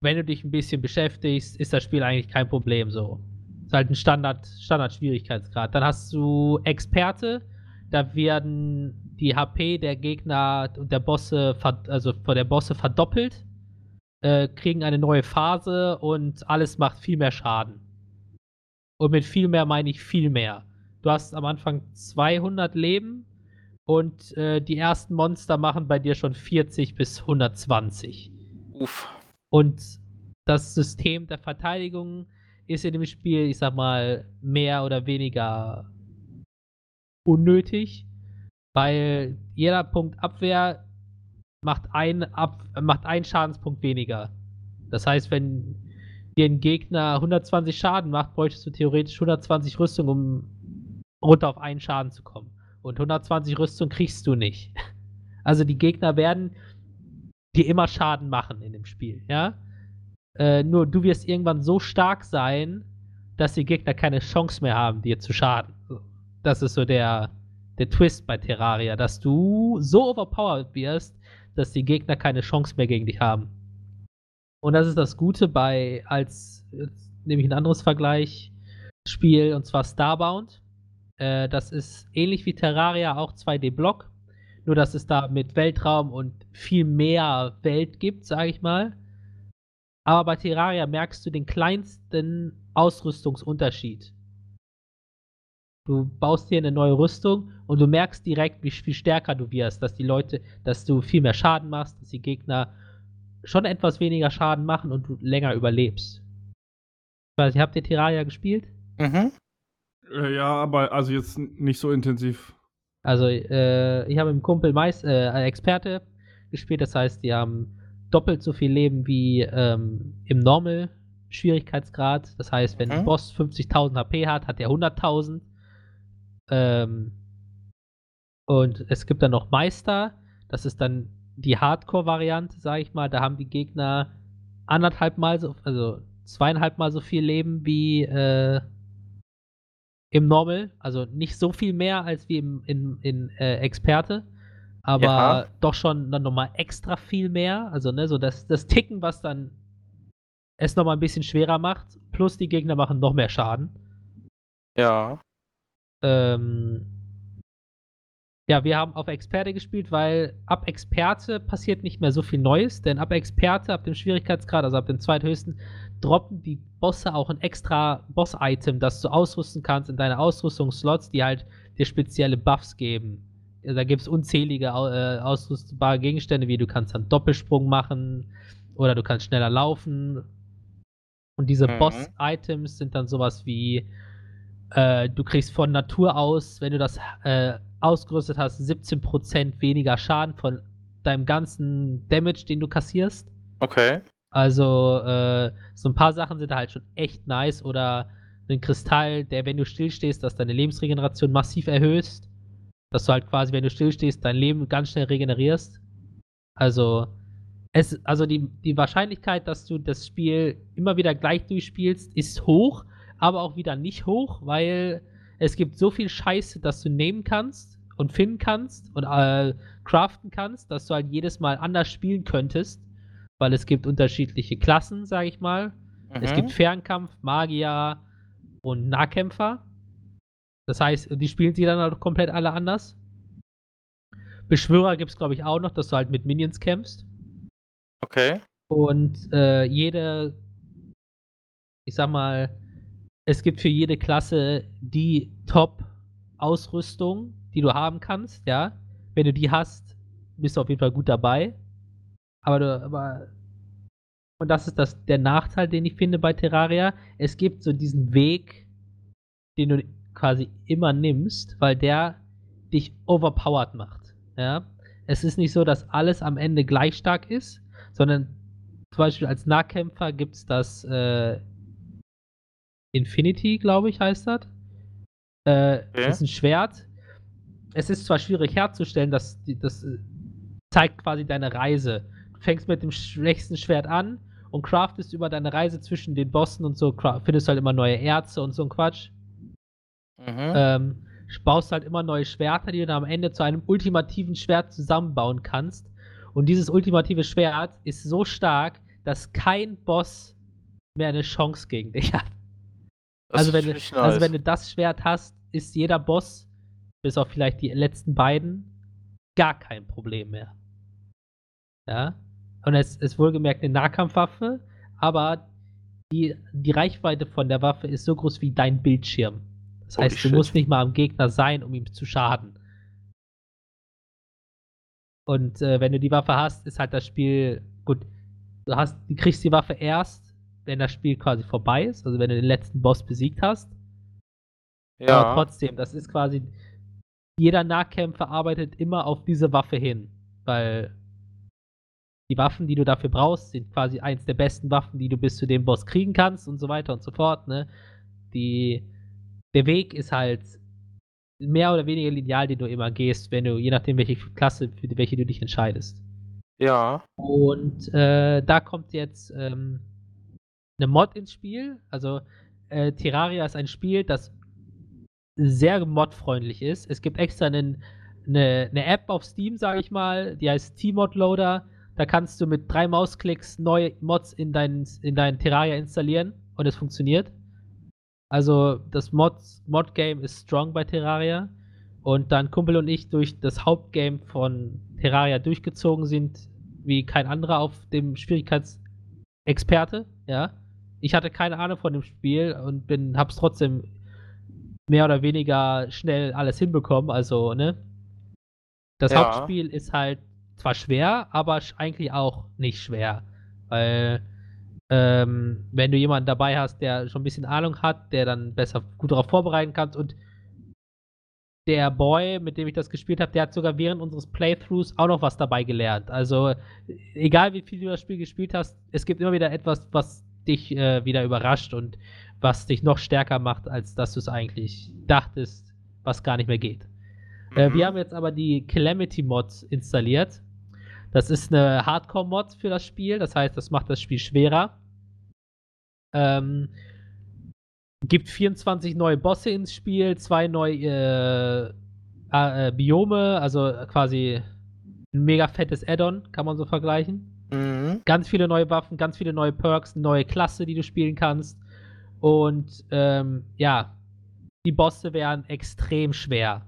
wenn du dich ein bisschen beschäftigst, ist das Spiel eigentlich kein Problem so. Ist halt ein Standard, Standard-Schwierigkeitsgrad. Dann hast du Experte, da werden die HP der Gegner und der Bosse, also von der Bosse verdoppelt äh, kriegen eine neue Phase und alles macht viel mehr Schaden. Und mit viel mehr meine ich viel mehr. Du hast am Anfang 200 Leben und äh, die ersten Monster machen bei dir schon 40 bis 120. Uff. Und das System der Verteidigung ist in dem Spiel, ich sag mal, mehr oder weniger unnötig, weil jeder Punkt Abwehr macht ein Ab macht einen Schadenspunkt weniger. Das heißt, wenn dir ein Gegner 120 Schaden macht, bräuchtest du theoretisch 120 Rüstung, um runter auf einen Schaden zu kommen. Und 120 Rüstung kriegst du nicht. Also die Gegner werden dir immer Schaden machen in dem Spiel, ja. Äh, nur du wirst irgendwann so stark sein, dass die Gegner keine Chance mehr haben, dir zu schaden. Das ist so der, der Twist bei Terraria, dass du so overpowered wirst, dass die Gegner keine Chance mehr gegen dich haben. Und das ist das Gute bei, als, nehme ich ein anderes Vergleichsspiel, und zwar Starbound. Äh, das ist ähnlich wie Terraria auch 2D-Block, nur dass es da mit Weltraum und viel mehr Welt gibt, sage ich mal. Aber bei Terraria merkst du den kleinsten Ausrüstungsunterschied. Du baust dir eine neue Rüstung und du merkst direkt, wie viel stärker du wirst, dass die Leute, dass du viel mehr Schaden machst, dass die Gegner schon etwas weniger Schaden machen und du länger überlebst. Ich weiß nicht, habt ihr Terraria gespielt? Mhm. Äh, ja, aber also jetzt nicht so intensiv. Also, äh, ich habe mit dem Kumpel meist, äh, Experte gespielt, das heißt, die haben doppelt so viel Leben wie ähm, im Normal-Schwierigkeitsgrad. Das heißt, wenn Mhm. ein Boss 50.000 HP hat, hat er 100.000. Ähm, und es gibt dann noch Meister, das ist dann die Hardcore-Variante, sage ich mal. Da haben die Gegner anderthalb Mal so, also zweieinhalb Mal so viel Leben wie äh, im Normal. Also nicht so viel mehr als wie im, in, in äh, Experte. Aber Ja. doch schon dann nochmal extra viel mehr. Also, ne, so das, das Ticken, was dann es nochmal ein bisschen schwerer macht. Plus die Gegner machen noch mehr Schaden. Ja. Ähm, ja, wir haben auf Experte gespielt, weil ab Experte passiert nicht mehr so viel Neues, denn ab Experte, ab dem Schwierigkeitsgrad, also ab dem zweithöchsten, droppen die Bosse auch ein extra Boss-Item, das du ausrüsten kannst in deine Ausrüstungsslots, die halt dir spezielle Buffs geben. Da gibt es unzählige äh, ausrüstbare Gegenstände, wie du kannst dann Doppelsprung machen oder du kannst schneller laufen. Und diese Mhm. Boss-Items sind dann sowas wie äh, du kriegst von Natur aus, wenn du das äh, ausgerüstet hast, 17% weniger Schaden von deinem ganzen Damage, den du kassierst. Okay. Also äh, so ein paar Sachen sind halt schon echt nice. Oder ein Kristall, der, wenn du stillstehst, dass deine Lebensregeneration massiv erhöhst. Dass du halt quasi, wenn du stillstehst, dein Leben ganz schnell regenerierst. Also, es, also die, die Wahrscheinlichkeit, dass du das Spiel immer wieder gleich durchspielst, ist hoch, aber auch wieder nicht hoch, weil es gibt so viel Scheiße, dass du nehmen kannst und finden kannst und äh, craften kannst, dass du halt jedes Mal anders spielen könntest, weil es gibt unterschiedliche Klassen, sag ich mal. Es Mhm. gibt Fernkampf, Magier und Nahkämpfer. Das heißt, die spielen sie dann halt komplett alle anders. Beschwörer gibt es, glaube ich, auch noch, dass du halt mit Minions kämpfst. Okay. Und äh, jede, ich sag mal, es gibt für jede Klasse die Top-Ausrüstung, die du haben kannst, ja. Wenn du die hast, bist du auf jeden Fall gut dabei. Aber du, aber und das ist das, der Nachteil, den ich finde bei Terraria. Es gibt so diesen Weg, den du quasi immer nimmst, weil der dich overpowered macht. Ja? Es ist nicht so, dass alles am Ende gleich stark ist, sondern zum Beispiel als Nahkämpfer gibt es das äh, Infinity, glaube ich, heißt das. Äh, Okay. Das ist ein Schwert. Es ist zwar schwierig herzustellen, dass die- das äh, zeigt quasi deine Reise. Du fängst mit dem schwächsten Schwert an und craftest über deine Reise zwischen den Bossen und so, findest halt immer neue Erze und so ein Quatsch. Mhm. Ähm, baust halt immer neue Schwerter, die du dann am Ende zu einem ultimativen Schwert zusammenbauen kannst. Und dieses ultimative Schwert ist so stark, dass kein Boss mehr eine Chance gegen dich hat. Also wenn, du, also nice. wenn du das Schwert hast, ist jeder Boss, bis auf vielleicht die letzten beiden, gar kein Problem mehr. Ja. Und es ist wohlgemerkt eine Nahkampfwaffe, aber die, die Reichweite von der Waffe ist so groß wie dein Bildschirm. Das Holy heißt, du shit. musst nicht mal am Gegner sein, um ihm zu schaden. Und äh, wenn du die Waffe hast, ist halt das Spiel gut. Du hast, du kriegst die Waffe erst, wenn das Spiel quasi vorbei ist, also wenn du den letzten Boss besiegt hast. Aber ja. trotzdem, das ist quasi jeder Nahkämpfer arbeitet immer auf diese Waffe hin, weil die Waffen, die du dafür brauchst, sind quasi eins der besten Waffen, die du bis zu dem Boss kriegen kannst und so weiter und so fort. Ne? Die, der Weg ist halt mehr oder weniger lineal, den du immer gehst, wenn du, je nachdem, welche Klasse, für welche du dich entscheidest. Ja. Und äh, da kommt jetzt ähm, eine Mod ins Spiel. Also äh, Terraria ist ein Spiel, das sehr modfreundlich ist. Es gibt extra einen, eine, eine App auf Steam, sage ich mal, die heißt T-Mod Loader. Da kannst du mit drei Mausklicks neue Mods in dein, in dein Terraria installieren und es funktioniert. Also das Mod, Mod-Game ist strong bei Terraria. Und dann Kumpel und ich durch das Hauptgame von Terraria durchgezogen sind, wie kein anderer auf dem Schwierigkeitsexperte, ja. Ich hatte keine Ahnung von dem Spiel und bin, hab's trotzdem mehr oder weniger schnell alles hinbekommen, also, ne. Das Ja. Hauptspiel ist halt zwar schwer, aber eigentlich auch nicht schwer, weil ähm, wenn du jemanden dabei hast, der schon ein bisschen Ahnung hat, der dann besser gut darauf vorbereiten kannst und der Boy, mit dem ich das gespielt habe, der hat sogar während unseres Playthroughs auch noch was dabei gelernt. Also, egal wie viel du das Spiel gespielt hast, es gibt immer wieder etwas, was dich äh, wieder überrascht und was dich noch stärker macht, als dass du es eigentlich dachtest, was gar nicht mehr geht. Äh, Mhm. wir haben jetzt aber die Calamity Mod installiert. Das ist eine Hardcore-Mod für das Spiel, das heißt, das macht das Spiel schwerer. Ähm, gibt 24 neue Bosse ins Spiel, zwei neue äh, äh, Biome, also quasi ein mega fettes Add-on, kann man so vergleichen. Mhm. Ganz viele neue Waffen, ganz viele neue Perks, eine neue Klasse, die du spielen kannst. Und ähm, ja, die Bosse wären extrem schwer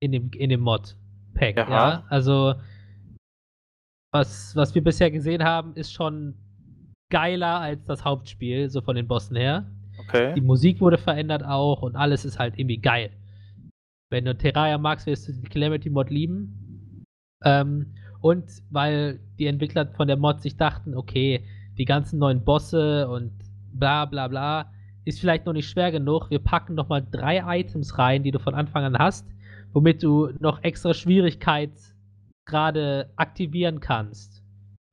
in dem, in dem Mod-Pack. Ja. Also, was, was wir bisher gesehen haben, ist schon geiler als das Hauptspiel, so von den Bossen her. Die Okay. Musik wurde verändert auch und alles ist halt irgendwie geil. Wenn du Terraria magst, wirst du die Calamity Mod lieben. Ähm, und weil die Entwickler von der Mod sich dachten, okay, die ganzen neuen Bosse und bla bla bla ist vielleicht noch nicht schwer genug. Wir packen noch mal drei Items rein, die du von Anfang an hast, womit du noch extra Schwierigkeitsgrade aktivieren kannst.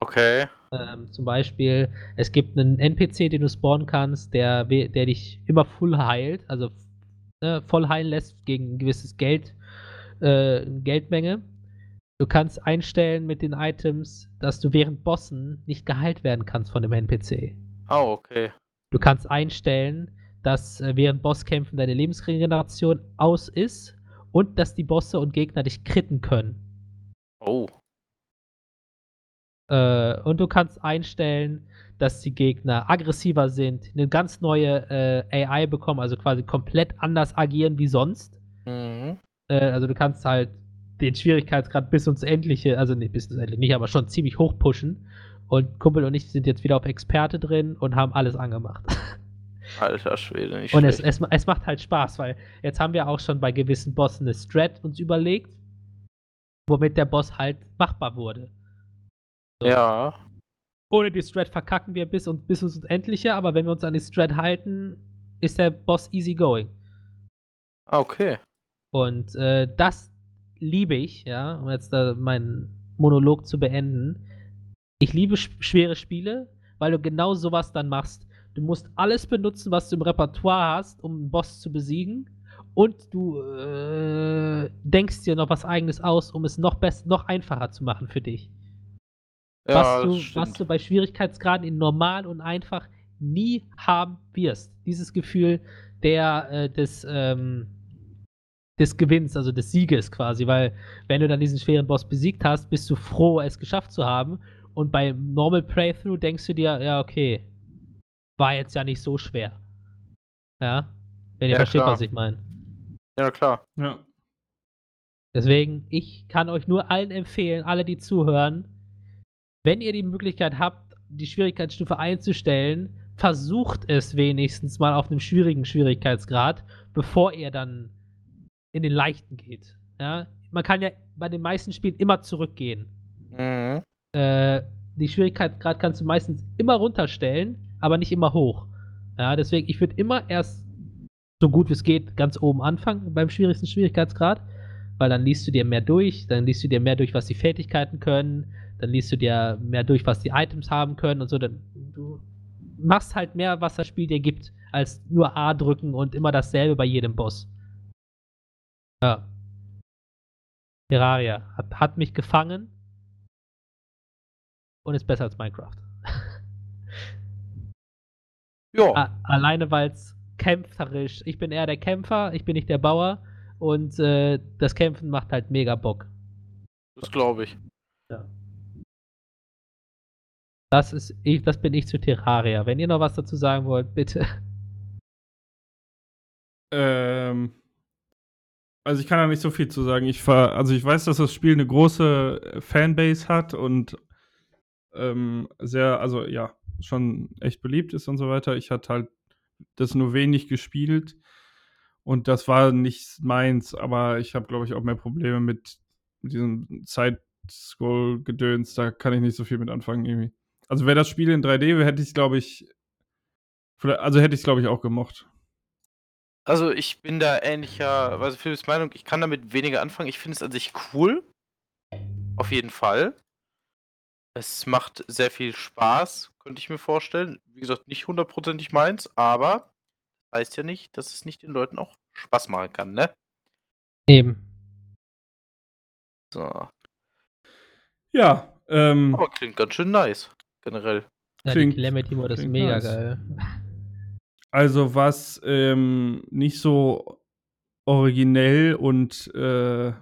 Okay. Ähm, zum Beispiel, es gibt einen NPC, den du spawnen kannst, der, der dich immer full heilt, also äh, voll heilen lässt gegen ein gewisses Geld, äh, Geldmenge. Du kannst einstellen mit den Items, dass du während Bossen nicht geheilt werden kannst von dem NPC. Oh, okay. Du kannst einstellen, dass äh, während Bosskämpfen deine Lebensregeneration aus ist und dass die Bosse und Gegner dich kritten können. Oh. Äh, und du kannst einstellen, dass die Gegner aggressiver sind, eine ganz neue äh, AI bekommen, also quasi komplett anders agieren wie sonst. Mhm. Äh, also du kannst halt den Schwierigkeitsgrad bis ins Endliche, also nicht bis ins Endliche nicht, aber schon ziemlich hoch pushen. Und Kumpel und ich sind jetzt wieder auf Experte drin und haben alles angemacht. Alter Schwede, nicht Und es, es, es macht halt Spaß, weil jetzt haben wir auch schon bei gewissen Bossen eine Strat uns überlegt, womit der Boss halt machbar wurde. Ja. Ohne die Strat verkacken wir bis, und, bis ins Endliche, aber wenn wir uns an die Strat halten, ist der Boss easy going. Okay. Und äh, das liebe ich, ja, um jetzt da meinen Monolog zu beenden. Ich liebe sch schwere Spiele, weil du genau sowas dann machst. Du musst alles benutzen, was du im Repertoire hast, um einen Boss zu besiegen. Und du äh, denkst dir noch was eigenes aus, um es noch besser, noch einfacher zu machen für dich. Ja, was, du, was du bei Schwierigkeitsgraden in normal und einfach nie haben wirst. Dieses Gefühl der, äh, des, ähm, des Gewinns, also des Sieges quasi, weil wenn du dann diesen schweren Boss besiegt hast, bist du froh, es geschafft zu haben. Und bei Normal Playthrough denkst du dir, ja, okay, war jetzt ja nicht so schwer. Ja, wenn ihr Ja, versteht, klar. was ich meine. Ja, klar. Ja. Deswegen, ich kann euch nur allen empfehlen, alle, die zuhören, wenn ihr die Möglichkeit habt, die Schwierigkeitsstufe einzustellen, versucht es wenigstens mal auf einem schwierigen Schwierigkeitsgrad, bevor ihr dann in den leichten geht. Ja? Man kann ja bei den meisten Spielen immer zurückgehen. Mhm. Äh, die Schwierigkeitsgrad kannst du meistens immer runterstellen, aber nicht immer hoch. Ja, deswegen, ich würde immer erst so gut wie es geht ganz oben anfangen beim schwierigsten Schwierigkeitsgrad, weil dann liest du dir mehr durch, dann liest du dir mehr durch, was die Fertigkeiten können, dann liest du dir mehr durch, was die Items haben können und so. Dann, du machst halt mehr, was das Spiel dir gibt, als nur A drücken und immer dasselbe bei jedem Boss. Ja. Terraria hat, hat mich gefangen und ist besser als Minecraft. Ja. Alleine weil es kämpferisch, ich bin eher der Kämpfer, ich bin nicht der Bauer und äh, das Kämpfen macht halt mega Bock. Das glaube ich. Das ist ich, das bin ich zu Terraria. Wenn ihr noch was dazu sagen wollt, bitte. Ähm, also ich kann da nicht so viel zu sagen. Ich ver also ich weiß, dass das Spiel eine große äh, Fanbase hat und ähm, sehr, also ja, schon echt beliebt ist und so weiter. Ich hatte halt das nur wenig gespielt und das war nicht meins, aber ich habe, glaube ich, auch mehr Probleme mit, diesem Side-Scroll-Gedöns. Da kann ich nicht so viel mit anfangen irgendwie. Also wäre das Spiel in 3D, hätte ich, glaube ich, also hätte ich es, glaube ich, auch gemocht. Also ich bin da ähnlicher, also Philipps Meinung, ich kann damit weniger anfangen. Ich finde es an sich cool. Auf jeden Fall. Es macht sehr viel Spaß, könnte ich mir vorstellen. Wie gesagt, nicht hundertprozentig meins, aber heißt ja nicht, dass es nicht den Leuten auch Spaß machen kann, ne? Eben. So. Ja, ähm, Aber klingt ganz schön nice, generell. Ja, Klingt- die Calamity Mode ist mega nice. geil. Also was ähm, nicht so originell und, äh,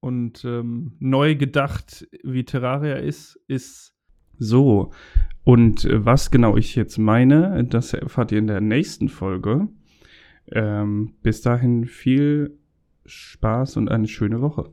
und ähm, neu gedacht wie Terraria ist, ist so. Und was genau ich jetzt meine, das erfahrt ihr in der nächsten Folge. Ähm, bis dahin viel Spaß und eine schöne Woche.